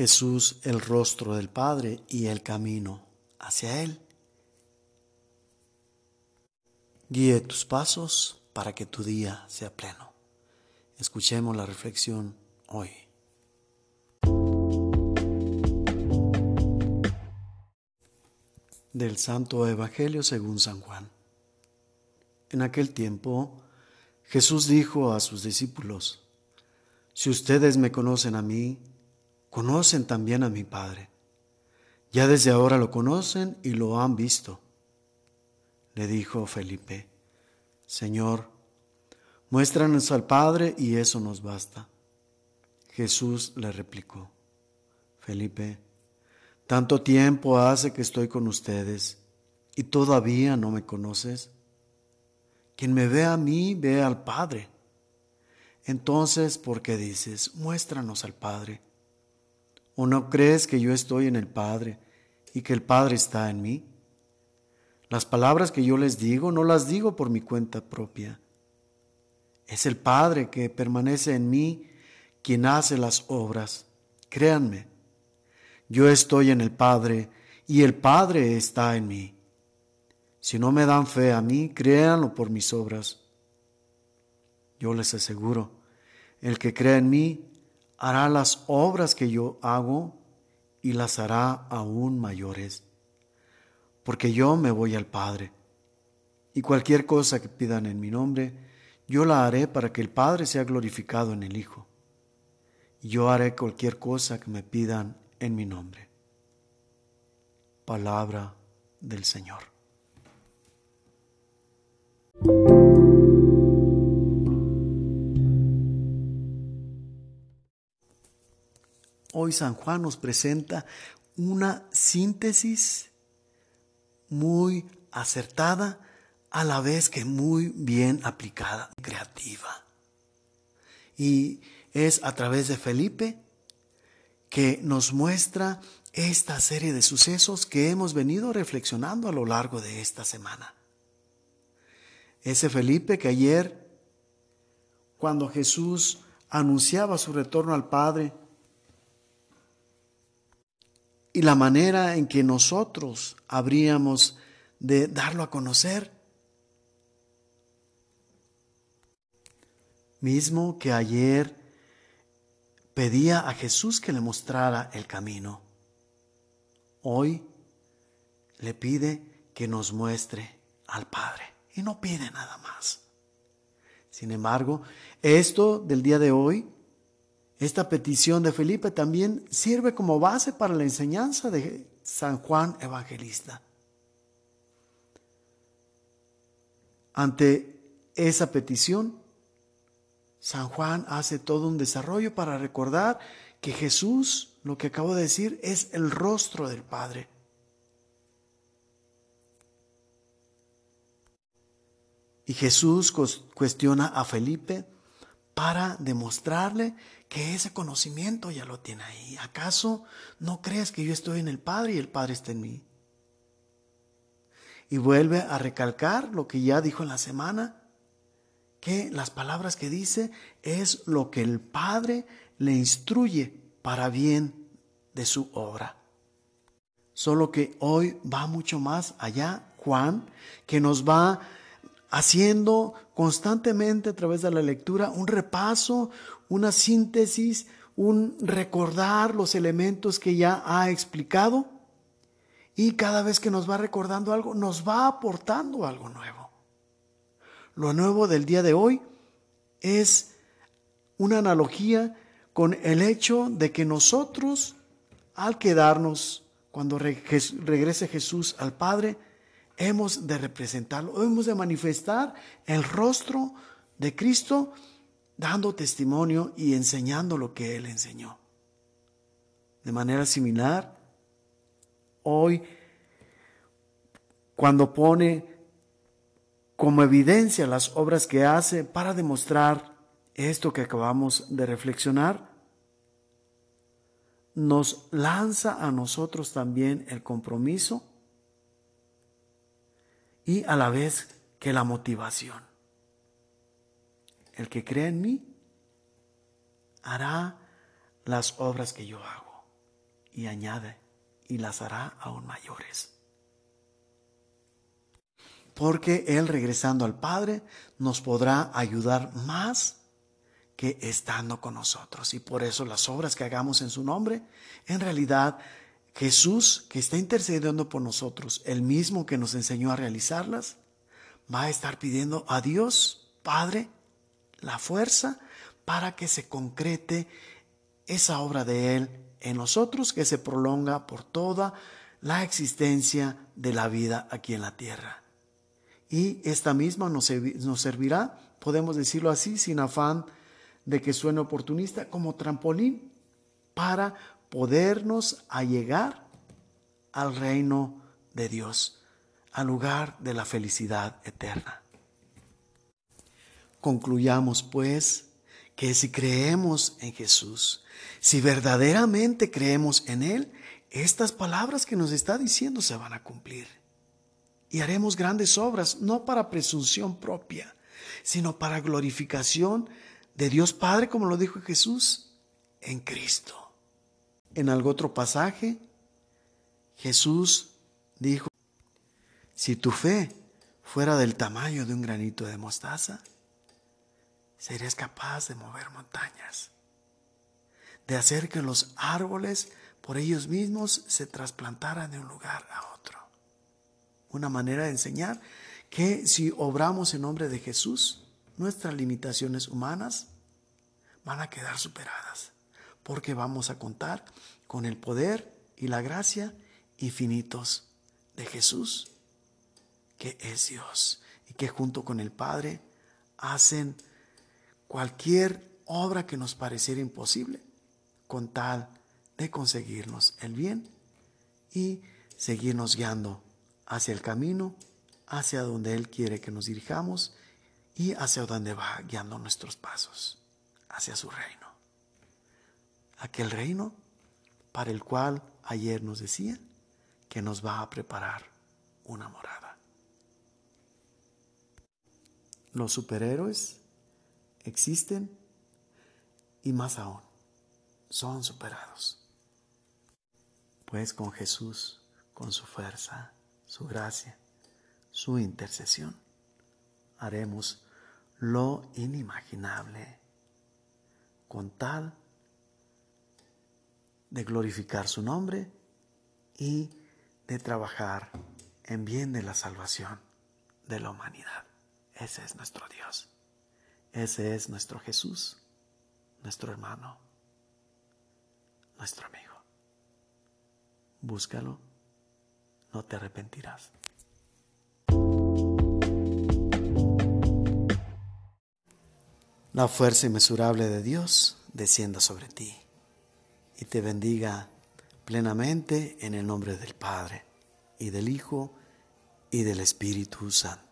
Jesús el rostro del Padre y el camino hacia Él. Guíe tus pasos para que tu día sea pleno. Escuchemos la reflexión hoy. Del Santo Evangelio según San Juan. En aquel tiempo Jesús dijo a sus discípulos, Si ustedes me conocen a mí, conocen también a mi Padre. Ya desde ahora lo conocen y lo han visto. Le dijo Felipe, Señor, muéstranos al Padre y eso nos basta. Jesús le replicó, Felipe, tanto tiempo hace que estoy con ustedes y todavía no me conoces. Quien me ve a mí, ve al Padre. Entonces, ¿por qué dices, muéstranos al Padre? ¿O no crees que yo estoy en el Padre y que el Padre está en mí? Las palabras que yo les digo no las digo por mi cuenta propia. Es el Padre que permanece en mí quien hace las obras. Créanme, yo estoy en el Padre y el Padre está en mí. Si no me dan fe a mí, créanlo por mis obras. Yo les aseguro, el que crea en mí, hará las obras que yo hago y las hará aún mayores, porque yo me voy al Padre. Y cualquier cosa que pidan en mi nombre, yo la haré para que el Padre sea glorificado en el Hijo. Y yo haré cualquier cosa que me pidan en mi nombre. Palabra del Señor. Hoy San Juan nos presenta una síntesis muy acertada, a la vez que muy bien aplicada, creativa. Y es a través de Felipe que nos muestra esta serie de sucesos que hemos venido reflexionando a lo largo de esta semana. Ese Felipe que ayer, cuando Jesús anunciaba su retorno al Padre, y la manera en que nosotros habríamos de darlo a conocer. Mismo que ayer pedía a Jesús que le mostrara el camino. Hoy le pide que nos muestre al Padre y no pide nada más. Sin embargo, esto del día de hoy esta petición de Felipe también sirve como base para la enseñanza de San Juan Evangelista. Ante esa petición, San Juan hace todo un desarrollo para recordar que Jesús, lo que acabo de decir, es el rostro del Padre. Y Jesús cuestiona a Felipe para demostrarle que ese conocimiento ya lo tiene ahí. ¿Acaso no crees que yo estoy en el Padre y el Padre está en mí? Y vuelve a recalcar lo que ya dijo en la semana, que las palabras que dice es lo que el Padre le instruye para bien de su obra. Solo que hoy va mucho más allá Juan, que nos va haciendo constantemente a través de la lectura un repaso, una síntesis, un recordar los elementos que ya ha explicado y cada vez que nos va recordando algo, nos va aportando algo nuevo. Lo nuevo del día de hoy es una analogía con el hecho de que nosotros, al quedarnos, cuando regrese Jesús al Padre, hemos de representarlo, hemos de manifestar el rostro de Cristo dando testimonio y enseñando lo que Él enseñó. De manera similar, hoy, cuando pone como evidencia las obras que hace para demostrar esto que acabamos de reflexionar, nos lanza a nosotros también el compromiso y a la vez que la motivación. El que cree en mí hará las obras que yo hago. y añade, y las hará aún mayores. Porque Él regresando al Padre nos podrá ayudar más que estando con nosotros. Y por eso las obras que hagamos en su nombre, en realidad Jesús que está intercediendo por nosotros, el mismo que nos enseñó a realizarlas, va a estar pidiendo a Dios, Padre, la fuerza para que se concrete esa obra de Él en nosotros que se prolonga por toda la existencia de la vida aquí en la tierra. Y esta misma nos, servirá, podemos decirlo así, sin afán de que suene oportunista, como trampolín para podernos allegar al reino de Dios, al lugar de la felicidad eterna. Concluyamos pues que si creemos en Jesús, si verdaderamente creemos en Él, estas palabras que nos está diciendo se van a cumplir. Y haremos grandes obras, no para presunción propia, sino para glorificación de Dios Padre, como lo dijo Jesús, en Cristo. En algún otro pasaje, Jesús dijo, si tu fe fuera del tamaño de un granito de mostaza, serías capaz de mover montañas, de hacer que los árboles por ellos mismos se trasplantaran de un lugar a otro. Una manera de enseñar que si obramos en nombre de Jesús, nuestras limitaciones humanas van a quedar superadas porque vamos a contar con el poder y la gracia infinitos de Jesús, que es Dios y que junto con el Padre hacen cualquier obra que nos pareciera imposible con tal de conseguirnos el bien y seguirnos guiando hacia el camino, hacia donde Él quiere que nos dirijamos y hacia donde va guiando nuestros pasos, hacia su reino aquel reino para el cual ayer nos decía que nos va a preparar una morada. Los superhéroes existen y más aún, son superados. Pues con Jesús, con su fuerza, su gracia, su intercesión, haremos lo inimaginable con tal de glorificar su nombre y de trabajar en bien de la salvación de la humanidad. Ese es nuestro Dios. Ese es nuestro Jesús, nuestro hermano, nuestro amigo. Búscalo, no te arrepentirás. La fuerza inmesurable de Dios descienda sobre ti y te bendiga plenamente en el nombre del Padre y del Hijo y del Espíritu Santo.